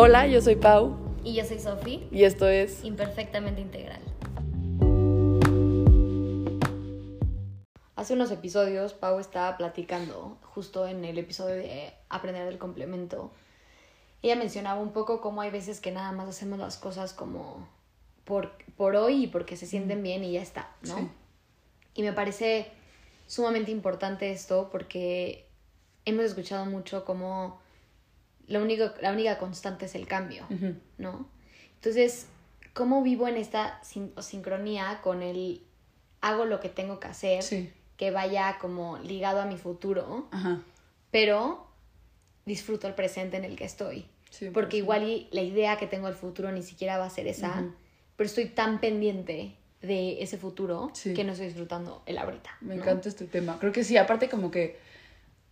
Hola, yo soy Pau Y yo soy Sofi, y esto es imperfectamente integral. Hace unos episodios Pau estaba platicando, justo en el episodio de Aprender del complemento. Ella mencionaba un poco cómo hay veces que nada más hacemos las cosas como por, por hoy y porque se sienten bien y ya está, ¿no? Sí. Y me parece sumamente importante esto porque hemos escuchado mucho como lo único, la única constante es el cambio, Ujú. ¿no? Entonces, ¿cómo vivo en esta sin- sincronía con el hago lo que tengo que hacer, Sí. que vaya como ligado a mi futuro, Ajá. pero disfruto el presente en el que estoy? Sí, Porque sí. igual y la idea que tengo del futuro ni siquiera va a ser esa, Ujú. pero estoy tan pendiente de ese futuro que no estoy disfrutando el ahorita. Me ¿no? encanta este tema. Creo que sí, aparte como que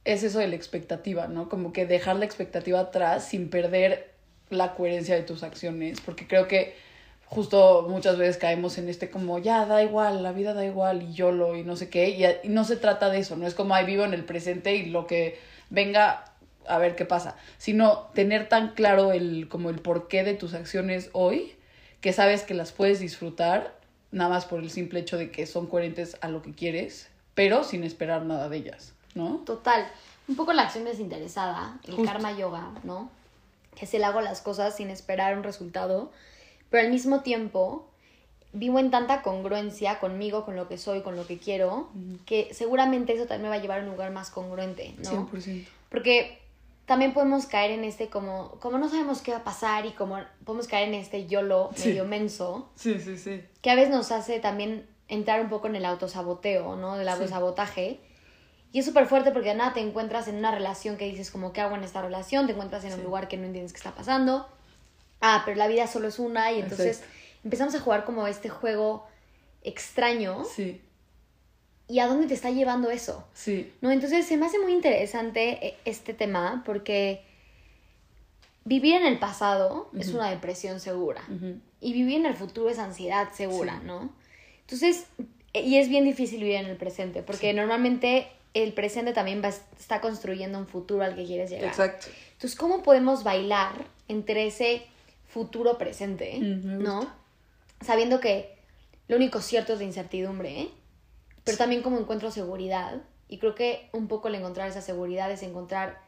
es eso de la expectativa, ¿no? Como que dejar la expectativa atrás sin perder la coherencia de tus acciones, porque creo que justo muchas veces caemos en este como, ya, da igual, la vida da igual y yo lo y no sé qué, y, no se trata de eso, no es como, ay, vivo en el presente y lo que venga a ver qué pasa, sino tener tan claro el como el porqué de tus acciones hoy, que sabes que las puedes disfrutar nada más por el simple hecho de que son coherentes a lo que quieres, pero sin esperar nada de ellas, ¿no? Total. Un poco la acción desinteresada, el Justo. karma yoga, ¿no? Que es el hago las cosas sin esperar un resultado, pero al mismo tiempo vivo en tanta congruencia conmigo, con lo que soy, con lo que quiero, que seguramente eso también me va a llevar a un lugar más congruente, ¿no? 100%. Porque también podemos caer en este como, como no sabemos qué va a pasar y como podemos caer en este YOLO Sí. medio menso, Sí, sí, sí. que a veces nos hace también entrar un poco en el autosaboteo, ¿no? Del autosabotaje. Y es súper fuerte porque de nada te encuentras en una relación que dices como, ¿qué hago en esta relación? Te encuentras en un lugar que no entiendes qué está pasando. Ah, pero la vida solo es una y entonces Exacto. empezamos a jugar como este juego extraño. Sí, ¿Y a dónde te está llevando eso? sí. No, entonces se me hace muy interesante eh, este tema porque vivir en el pasado es una depresión segura Ujú. y vivir en el futuro es ansiedad segura, Sí. ¿no? Entonces, eh, y es bien difícil vivir en el presente porque normalmente el presente también va, está construyendo un futuro al que quieres llegar. Exacto. Entonces, ¿cómo podemos bailar entre ese futuro presente, ¿no? Sabiendo que lo único cierto es la incertidumbre, ¿eh? pero también como encuentro seguridad. Y creo que un poco el encontrar esa seguridad es encontrar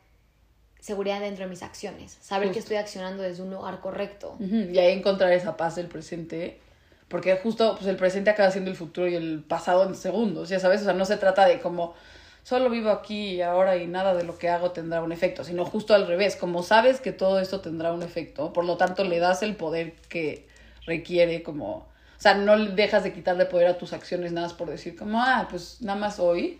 seguridad dentro de mis acciones. Saber que estoy accionando desde un lugar correcto. Y ahí encontrar esa paz del presente. Porque justo pues el presente acaba siendo el futuro y el pasado en segundos, ya sabes. O sea, no se trata de como solo vivo aquí y ahora y nada de lo que hago tendrá un efecto, sino justo al revés. Como sabes que todo esto tendrá un efecto, por lo tanto le das el poder que requiere como... O sea, no dejas de quitarle poder a tus acciones nada más por decir como, ah, pues nada más hoy,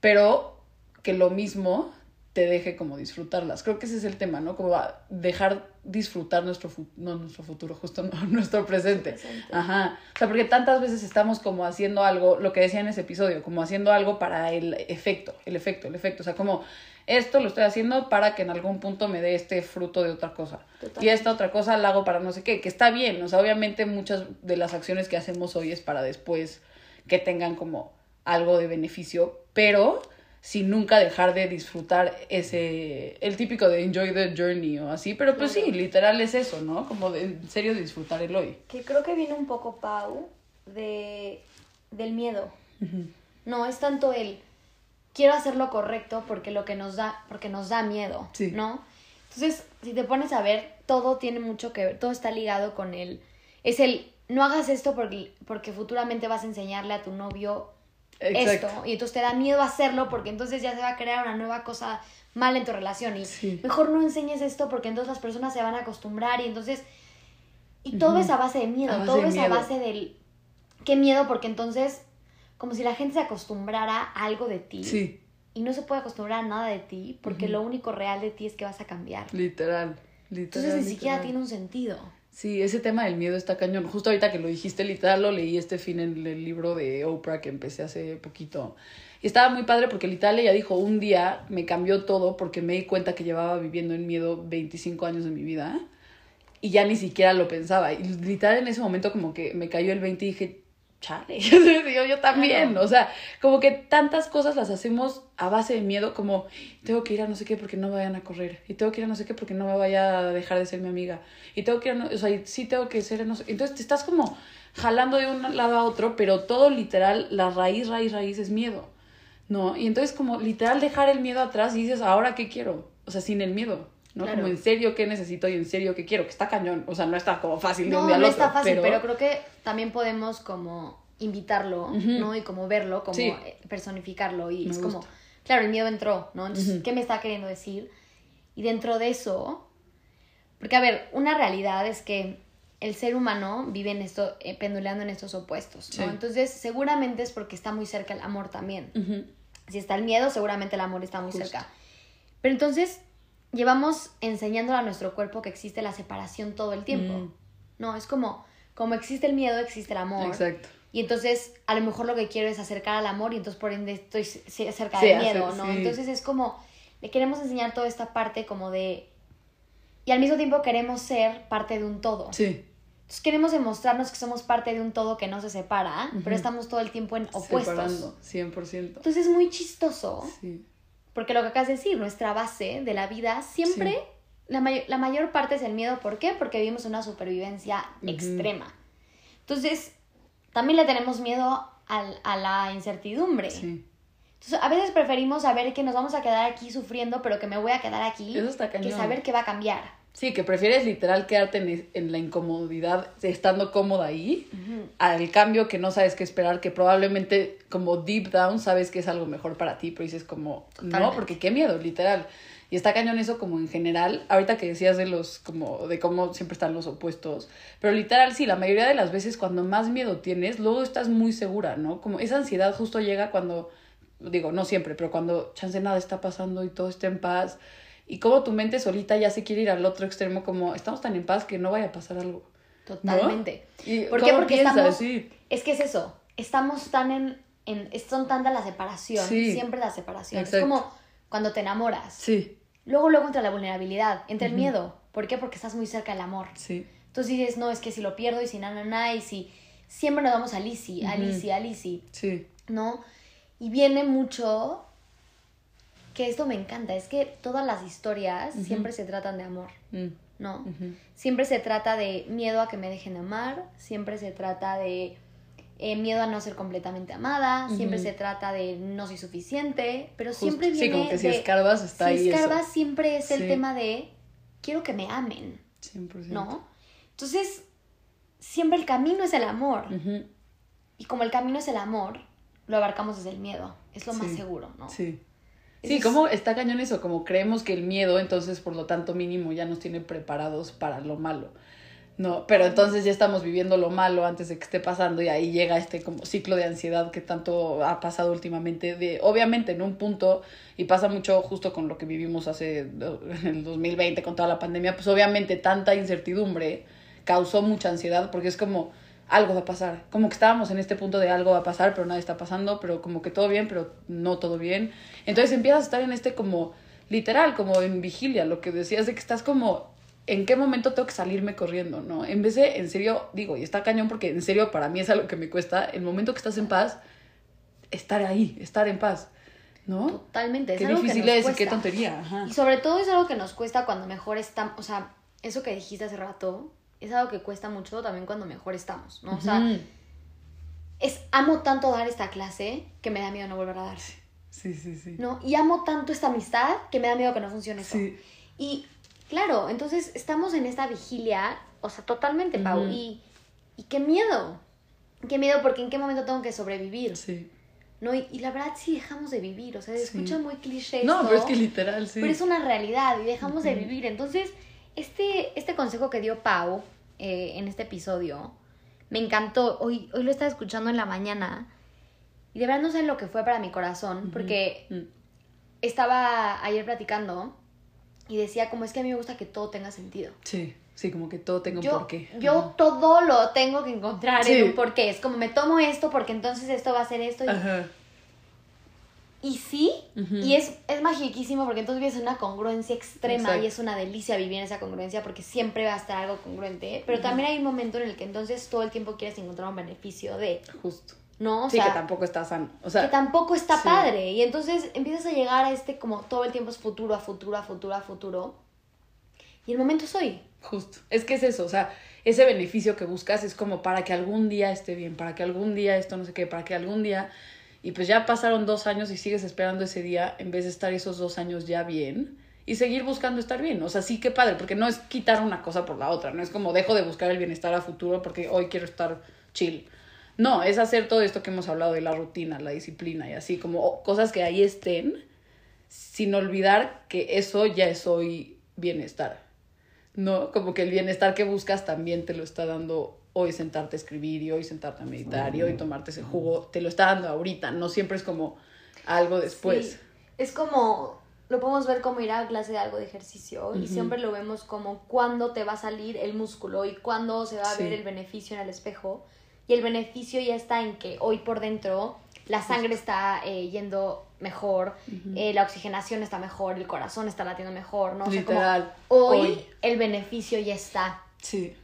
pero que lo mismo te deje como disfrutarlas. Creo que ese es el tema, ¿no? Como a dejar disfrutar nuestro, no nuestro futuro, justo no, nuestro presente. presente. Ajá. O sea, porque tantas veces estamos como haciendo algo, lo que decía en ese episodio, como haciendo algo para el efecto, el efecto, el efecto. O sea, como esto lo estoy haciendo para que en algún punto me dé este fruto de otra cosa. Total. Y esta otra cosa la hago para no sé qué, que está bien. O sea, obviamente muchas de las acciones que hacemos hoy es para después que tengan como algo de beneficio, pero sin nunca dejar de disfrutar ese, el típico de enjoy the journey o así, pero pues sí, literal es eso, ¿no? Como de en serio disfrutar el hoy. Que creo que viene un poco, Pau, de, del miedo. No, es tanto el quiero hacer lo correcto porque lo que nos da, porque nos da miedo, Sí. ¿no? Entonces, si te pones a ver, todo tiene mucho que ver, todo está ligado con el, es el, no hagas esto porque, porque futuramente vas a enseñarle a tu novio Exacto. esto, y entonces te da miedo hacerlo porque entonces ya se va a crear una nueva cosa mal en tu relación y Sí. mejor no enseñes esto porque entonces las personas se van a acostumbrar y entonces y todo es a base de miedo, base todo de es a base del qué miedo porque entonces como si la gente se acostumbrara a algo de ti Sí, y no se puede acostumbrar a nada de ti porque lo único real de ti es que vas a cambiar. literal, literal. Entonces ni siquiera tiene un sentido. Sí, ese tema del miedo está cañón. Justo ahorita que lo dijiste, literal, lo leí este fin en el libro de Oprah que empecé hace poquito. Y estaba muy padre porque literal ella dijo, un día me cambió todo porque me di cuenta que llevaba viviendo en miedo 25 años de mi vida y ya ni siquiera lo pensaba. Y literal en ese momento como que me cayó el 20 y dije, chale, yo, yo también, Claro. o sea, como que tantas cosas las hacemos a base de miedo, como tengo que ir a no sé qué porque no me vayan a correr, y tengo que ir a no sé qué porque no me vaya a dejar de ser mi amiga, y tengo que ir a no, o sea, y sí tengo que ser, no sé, entonces te estás como jalando de un lado a otro, pero todo literal, la raíz, raíz, raíz es miedo, ¿no? Y entonces como literal dejar el miedo atrás y dices, ahora qué quiero, o sea, sin el miedo. ¿No? Claro. Como en serio qué necesito y en serio qué quiero, que está cañón, o sea, no está como fácil de No, un día no al está fácil, pero... creo que también podemos como invitarlo, Ujú. ¿no? Y como verlo, como Sí. personificarlo. Y Me es como, gusta. claro, el miedo entró, ¿no? Entonces, Ujú. ¿qué me está queriendo decir? Y dentro de eso, porque a ver, una realidad es que el ser humano vive en esto, eh, pendulando en estos opuestos, ¿no? Sí. Entonces, seguramente es porque está muy cerca el amor también. Ujú. Si está el miedo, seguramente el amor está muy Justo. cerca. Pero entonces llevamos enseñándole a nuestro cuerpo que existe la separación todo el tiempo. Mm. No, es como, como existe el miedo, existe el amor. Exacto. Y entonces a lo mejor lo que quiero es acercar al amor y entonces por ende estoy cerca Sí, del hacer- miedo, ¿no? sí. Entonces es como, le queremos enseñar toda esta parte como de... Y al mismo tiempo queremos ser parte de un todo. Sí. Entonces queremos demostrarnos que somos parte de un todo que no se separa, pero estamos todo el tiempo en opuestos. Separando, 100%. Entonces es muy chistoso Sí. Porque lo que acabas de decir, nuestra base de la vida siempre, Sí. la, may- la mayor parte es el miedo. ¿Por qué? Porque vivimos una supervivencia extrema. Entonces, también le tenemos miedo al- a la incertidumbre. Sí. Entonces, a veces preferimos saber que nos vamos a quedar aquí sufriendo, pero que me voy a quedar aquí, Eso está que saber que va a cambiar. Sí, que prefieres literal quedarte en, en la incomodidad de estando cómoda ahí, al cambio que no sabes qué esperar, que probablemente como deep down sabes que es algo mejor para ti, pero dices como, no, porque qué miedo, literal. Y está cañón eso como en general, ahorita que decías de los, como, de cómo siempre están los opuestos, pero literal sí, la mayoría de las veces cuando más miedo tienes, luego estás muy segura, ¿no? Como esa ansiedad justo llega cuando, digo, no siempre, pero cuando chance nada está pasando y todo está en paz, y como tu mente solita ya se quiere ir al otro extremo, como estamos tan en paz que no vaya a pasar algo. ¿no? Totalmente. ¿Y ¿Por qué? cómo Porque piensas? estamos... Sí. Es que es eso. Estamos tan en... en son tanta la separación. Sí. Siempre la separación. Es Exacto. como cuando te enamoras. Sí, Luego, luego entra la vulnerabilidad, entra el miedo. ¿Por qué? Porque estás muy cerca del amor. sí. Entonces dices, no, es que si lo pierdo y si na, na, na, y si siempre nos vamos a Lizzie, a. Lizzie, a Lizzie, Sí, ¿no? Y viene mucho que esto me encanta, es que todas las historias siempre se tratan de amor, mm, ¿no? Siempre se trata de miedo a que me dejen de amar, siempre se trata de eh, miedo a no ser completamente amada, siempre se trata de no soy suficiente, pero Justo. siempre Sí, viene como que si de- escarbas está si ahí eso. escarbas siempre es el Sí. tema de quiero que me amen, 100%. ¿no? Entonces, siempre el camino es el amor. Y como el camino es el amor, lo abarcamos desde el miedo. Es lo más Sí. seguro, ¿no? Sí. Sí, como está cañón eso, como creemos que el miedo, entonces por lo tanto mínimo ya nos tiene preparados para lo malo. No, pero entonces ya estamos viviendo lo malo antes de que esté pasando y ahí llega este como ciclo de ansiedad que tanto ha pasado últimamente, de obviamente en un punto, y pasa mucho justo con lo que vivimos hace en el 2020 con toda la pandemia, pues obviamente tanta incertidumbre causó mucha ansiedad porque es como algo va a pasar, como que estábamos en este punto de algo va a pasar, pero nada está pasando, pero como que todo bien, pero no todo bien. Entonces empiezas a estar en este como literal, como en vigilia, lo que decías de que estás como en qué momento tengo que salirme corriendo, ¿no? En vez de, en serio, digo, y está cañón porque en serio para mí es algo que me cuesta, el momento que estás en paz, estar ahí, estar en paz, ¿no? Totalmente. Es Qué que difícil es y qué tontería. Ajá. Y sobre todo es algo que nos cuesta cuando mejor estamos. O sea, eso que dijiste hace rato es algo que cuesta mucho también cuando mejor estamos, ¿no? O sea, es amo tanto dar esta clase que me da miedo no volver a dar. Sí, sí, sí. ¿No? Y amo tanto esta amistad que me da miedo que no funcione eso. Sí. Y claro, entonces estamos en esta vigilia, o sea, totalmente, Pau. Y, y qué miedo. Qué miedo porque en qué momento tengo que sobrevivir. Sí. ¿no? Y, y la verdad sí dejamos de vivir, o sea, se Sí. escucha muy cliché No, esto, pero es que literal, sí. pero es una realidad y dejamos de vivir. Entonces, este, este consejo que dio Pau eh, en este episodio me encantó. Hoy, hoy lo estaba escuchando en la mañana y de verdad no sé lo que fue para mi corazón, porque Mm. estaba ayer platicando y decía como es que a mí me gusta que todo tenga sentido. Sí, sí, como que todo tenga un Yo, porqué. yo Ajá. todo lo tengo que encontrar Sí. en un porqué. Es como me tomo esto porque entonces esto va a ser esto. Y, Ajá. Y sí, y es, es magiquísimo porque entonces vives en una congruencia extrema Exacto. y es una delicia vivir en esa congruencia porque siempre va a estar algo congruente, pero también hay un momento en el que entonces todo el tiempo quieres encontrar un beneficio de, Justo. ¿no? O sí, sea, que tampoco está sano. O sea, que tampoco está sí. padre. Y entonces empiezas a llegar a este como todo el tiempo es futuro, a futuro, a futuro, a futuro. Y el momento es hoy. Justo. Es que es eso, o sea, ese beneficio que buscas es como para que algún día esté bien, para que algún día esto no sé qué, para que algún día... Y pues ya pasaron dos años y sigues esperando ese día en vez de estar esos dos años ya bien y seguir buscando estar bien. O sea, sí que padre, porque no es quitar una cosa por la otra, no es como dejo de buscar el bienestar a futuro porque hoy quiero estar chill. No, es hacer todo esto que hemos hablado de la rutina, la disciplina y así, como cosas que ahí estén, sin olvidar que eso ya es hoy bienestar. ¿no? Como que el bienestar que buscas también te lo está dando hoy sentarte a escribir y hoy sentarte a meditar y hoy tomarte ese jugo, te lo está dando ahorita, no siempre es como algo después. Sí. Es como, lo podemos ver como ir a clase de algo de ejercicio y siempre lo vemos como cuándo te va a salir el músculo y cuándo se va a Sí. ver el beneficio en el espejo. Y el beneficio ya está en que hoy por dentro la sangre está eh, yendo mejor, eh, la oxigenación está mejor, el corazón está latiendo mejor, ¿no? O sea, como hoy, hoy. el beneficio ya está. Sí,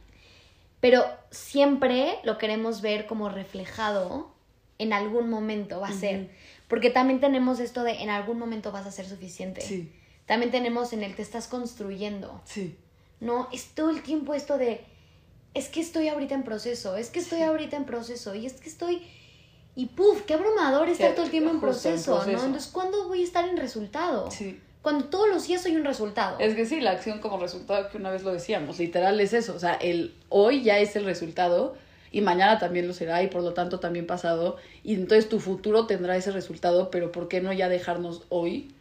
Pero siempre lo queremos ver como reflejado en algún momento va a ser. Porque también tenemos esto de en algún momento vas a ser suficiente. sí, También tenemos en el te estás construyendo. sí, No, es todo el tiempo esto de es que estoy ahorita en proceso, es que estoy ahorita en proceso y es que estoy y puf, qué abrumador estar todo el tiempo en justo en proceso, ¿no? proceso. Entonces, ¿cuándo voy a estar en resultado? sí. Cuando todos los días soy un resultado. Es que sí, la acción como resultado que una vez lo decíamos, literal es eso, o sea, el hoy ya es el resultado y mañana también lo será y por lo tanto también pasado y entonces tu futuro tendrá ese resultado, pero ¿por qué no ya dejarnos hoy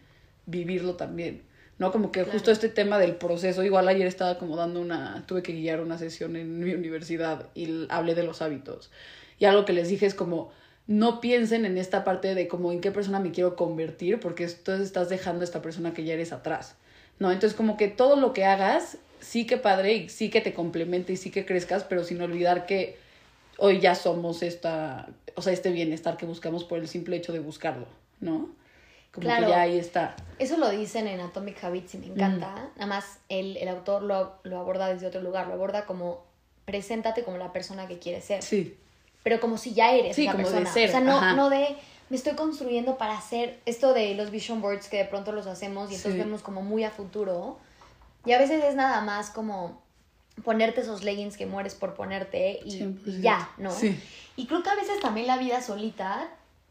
vivirlo también? ¿No? Como que Claro. justo este tema del proceso, igual ayer estaba como dando una, tuve que guiar una sesión en mi universidad y hablé de los hábitos. Y algo que les dije es como, no piensen en esta parte de como en qué persona me quiero convertir, porque entonces estás dejando a esta persona que ya eres atrás. ¿No? Entonces como que todo lo que hagas, sí que padre y sí que te complemente y sí que crezcas, pero sin olvidar que hoy ya somos esta, o sea, este bienestar que buscamos por el simple hecho de buscarlo, ¿no? Como Claro. que ya ahí está. Eso lo dicen en Atomic Habits y me encanta. Nada más el, el autor lo, lo aborda desde otro lugar. Lo aborda como preséntate como la persona que quieres ser. Sí, Pero como si ya eres Sí, esa como de persona. ser, o sea, no, ajá. no de me estoy construyendo para hacer esto de los vision boards que de pronto los hacemos y entonces Sí. vemos como muy a futuro. Y a veces es nada más como ponerte esos leggings que mueres por ponerte y, y 100%. ya, ¿no? Sí. Y creo que a veces también la vida solita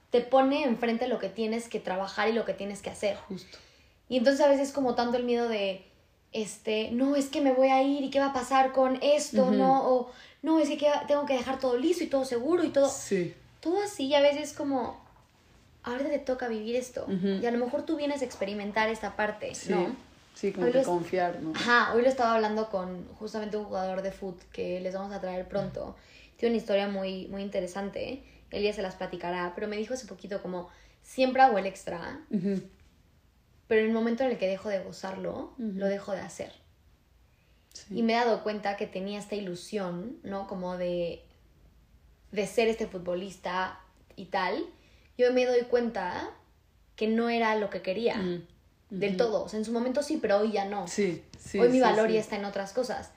te pone enfrente lo que tienes que trabajar y lo que tienes que hacer. justo. Y entonces a veces como tanto el miedo de, este, no, es que me voy a ir y qué va a pasar con esto. ¿no? O no, es que tengo que dejar todo listo y todo seguro y todo, Sí, todo así. A veces como, ahora te toca vivir esto. Y a lo mejor tú vienes a experimentar esta parte, sí. ¿no? Sí, como Hoy que confiar, ¿no? Ajá, hoy lo estaba hablando con justamente un jugador de foot que les vamos a traer pronto. Tiene una historia muy, muy interesante. Él ya se las platicará, pero me dijo hace poquito como, siempre hago el extra. Pero en el momento en el que dejo de gozarlo, lo dejo de hacer. Sí. Y me he dado cuenta que tenía esta ilusión, ¿no? Como de, de ser este futbolista y tal. Yo me doy cuenta que no era lo que quería Mm. del todo. O sea, en su momento sí, pero hoy ya no. Sí, sí. hoy mi sí, valor sí. ya está en otras cosas.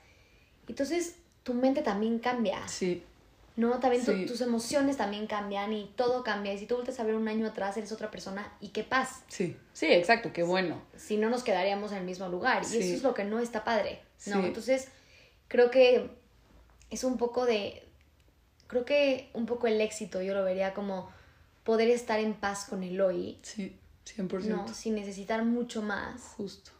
Entonces, tu mente también cambia, Sí, ¿no? También tu- tus emociones también cambian y todo cambia. Y si tú vuelves a ver un año atrás, eres otra persona y qué paz. sí. Sí, exacto, qué bueno. si no nos quedaríamos en el mismo lugar. Y Sí. eso es lo que no está padre, ¿no? Sí. Entonces, creo que es un poco de... Creo que un poco el éxito yo lo vería como poder estar en paz con el hoy, Sí, 100%. ¿no? Sin necesitar mucho más. Justo.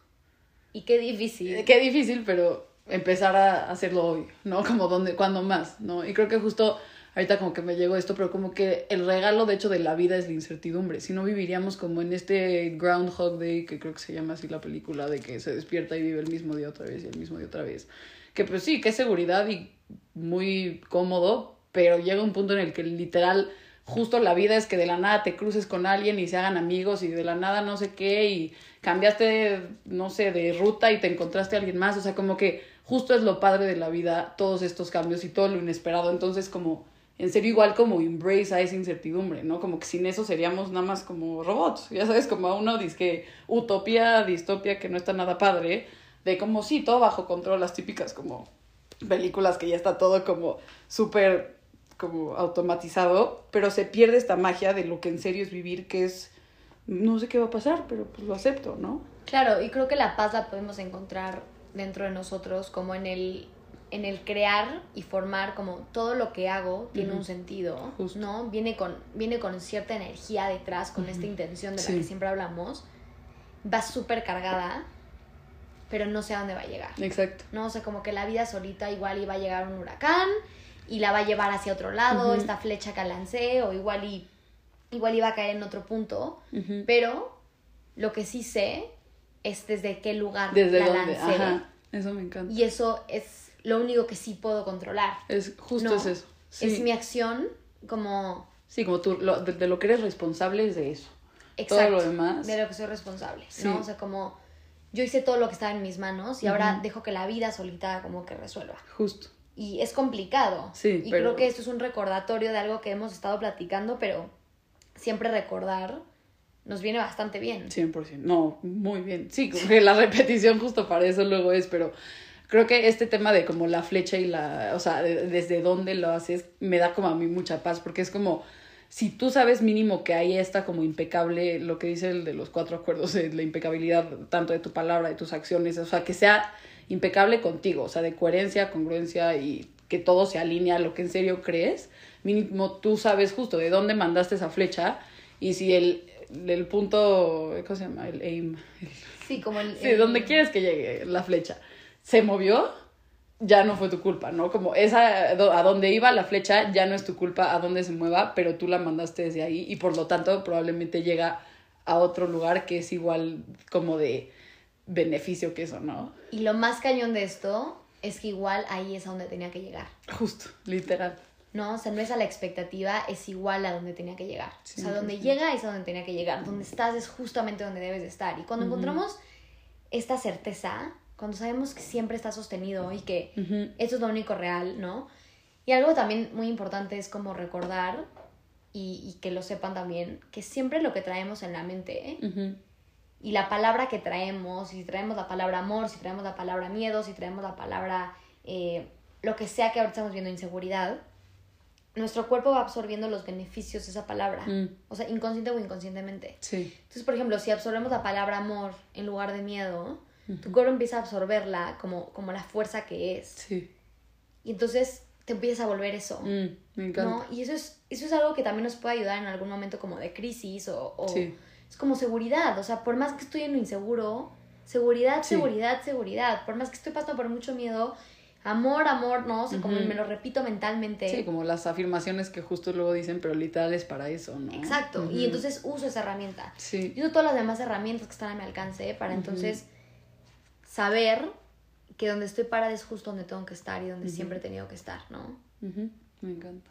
Y qué difícil. Eh, Qué difícil, pero empezar a hacerlo hoy, ¿no? Como donde, cuando más, ¿no? Y creo que justo ahorita como que me llegó esto, pero como que el regalo de hecho de la vida es la incertidumbre. Si no viviríamos como en este Groundhog Day, que creo que se llama así la película, de que se despierta y vive el mismo día otra vez y el mismo día otra vez. Que pues sí, que es seguridad y muy cómodo, pero llega un punto en el que literal justo la vida es que de la nada te cruces con alguien y se hagan amigos y de la nada no sé qué y cambiaste, no sé, de ruta y te encontraste a alguien más. O sea, como que justo es lo padre de la vida, todos estos cambios y todo lo inesperado. Entonces, como en serio igual como embrace a esa incertidumbre, ¿no? Como que sin eso seríamos nada más como robots, ya sabes, como a uno que utopía, distopia, que no está nada padre, de como sí, todo bajo control, las típicas como películas que ya está todo como súper como automatizado, pero se pierde esta magia de lo que en serio es vivir, que es, no sé qué va a pasar, pero pues lo acepto, ¿no? Claro, y creo que la paz la podemos encontrar dentro de nosotros, como en el en el crear y formar como todo lo que hago tiene un sentido, ¿no? Viene con, viene con cierta energía detrás, con esta intención de la que siempre hablamos, va súper cargada, pero no sé a dónde va a llegar. Exacto. No, o sea, como que la vida solita igual iba a llegar un huracán y la va a llevar hacia otro lado, esta flecha que lancé, o igual y igual iba a caer en otro punto, pero lo que sí sé es desde qué lugar desde la lancé. Eso me encanta. Y eso es lo único que sí puedo controlar. Es justo es eso. Es mi acción como... Sí, como tú, lo, de, lo que eres responsable es de eso. Exacto. Todo lo demás. De lo que soy responsable, ¿no? O sea, como yo hice todo lo que estaba en mis manos y ahora dejo que la vida solita como que resuelva. Justo. Y es complicado. Sí, y creo que esto es un recordatorio de algo que hemos estado platicando, pero siempre recordar nos viene bastante bien. 100%. No, muy bien. Sí, que la repetición justo para eso luego es, pero creo que este tema de como la flecha y la, o sea, desde dónde lo haces, me da como a mí mucha paz, porque es como, si tú sabes mínimo que ahí está como impecable lo que dice el de los cuatro acuerdos, de la impecabilidad tanto de tu palabra, de tus acciones, o sea, que sea impecable contigo, o sea, de coherencia, congruencia y que todo se alinea a lo que en serio crees, mínimo tú sabes justo de dónde mandaste esa flecha y si el, el punto, ¿cómo se llama? El aim. Sí, como el... Sí, dónde quieres que llegue la flecha se movió, ya no fue tu culpa, ¿no? Como esa, a dónde iba la flecha, ya no es tu culpa a dónde se mueva, pero tú la mandaste desde ahí y por lo tanto probablemente llega a otro lugar que es igual como de beneficio que eso, ¿no? Y lo más cañón de esto es que igual ahí es a donde tenía que llegar. Justo, literal. No, o sea, no es a la expectativa, es igual a donde tenía que llegar. o sea, donde llega es a donde tenía que llegar. Donde estás es justamente donde debes de estar. Y cuando encontramos esta certeza, cuando sabemos que siempre está sostenido y que eso es lo único real, ¿no? Y algo también muy importante es como recordar y, que lo sepan también, que siempre lo que traemos en la mente y la palabra que traemos, si traemos la palabra amor, si traemos la palabra miedo, si traemos la palabra eh, lo que sea que ahora estamos viendo, inseguridad, nuestro cuerpo va absorbiendo los beneficios de esa palabra, mm. o sea, inconsciente o inconscientemente. Sí. Entonces, por ejemplo, si absorbemos la palabra amor en lugar de miedo, tu cuerpo empieza a absorberla como, como la fuerza que es. Sí. Y entonces te empiezas a volver eso. Mm, me encanta. Y eso es, eso es algo que también nos puede ayudar en algún momento como de crisis o, es como seguridad. O sea, por más que estoy en lo inseguro, seguridad, seguridad, seguridad. Por más que estoy pasando por mucho miedo, amor, amor, ¿no? O sea, como me lo repito mentalmente. Sí, como las afirmaciones que justo luego dicen, pero literal es para eso, ¿no? Exacto. Y entonces uso esa herramienta. Sí. Y uso todas las demás herramientas que están a mi alcance para entonces saber que donde estoy parada es justo donde tengo que estar y donde siempre he tenido que estar, ¿no? Me encanta.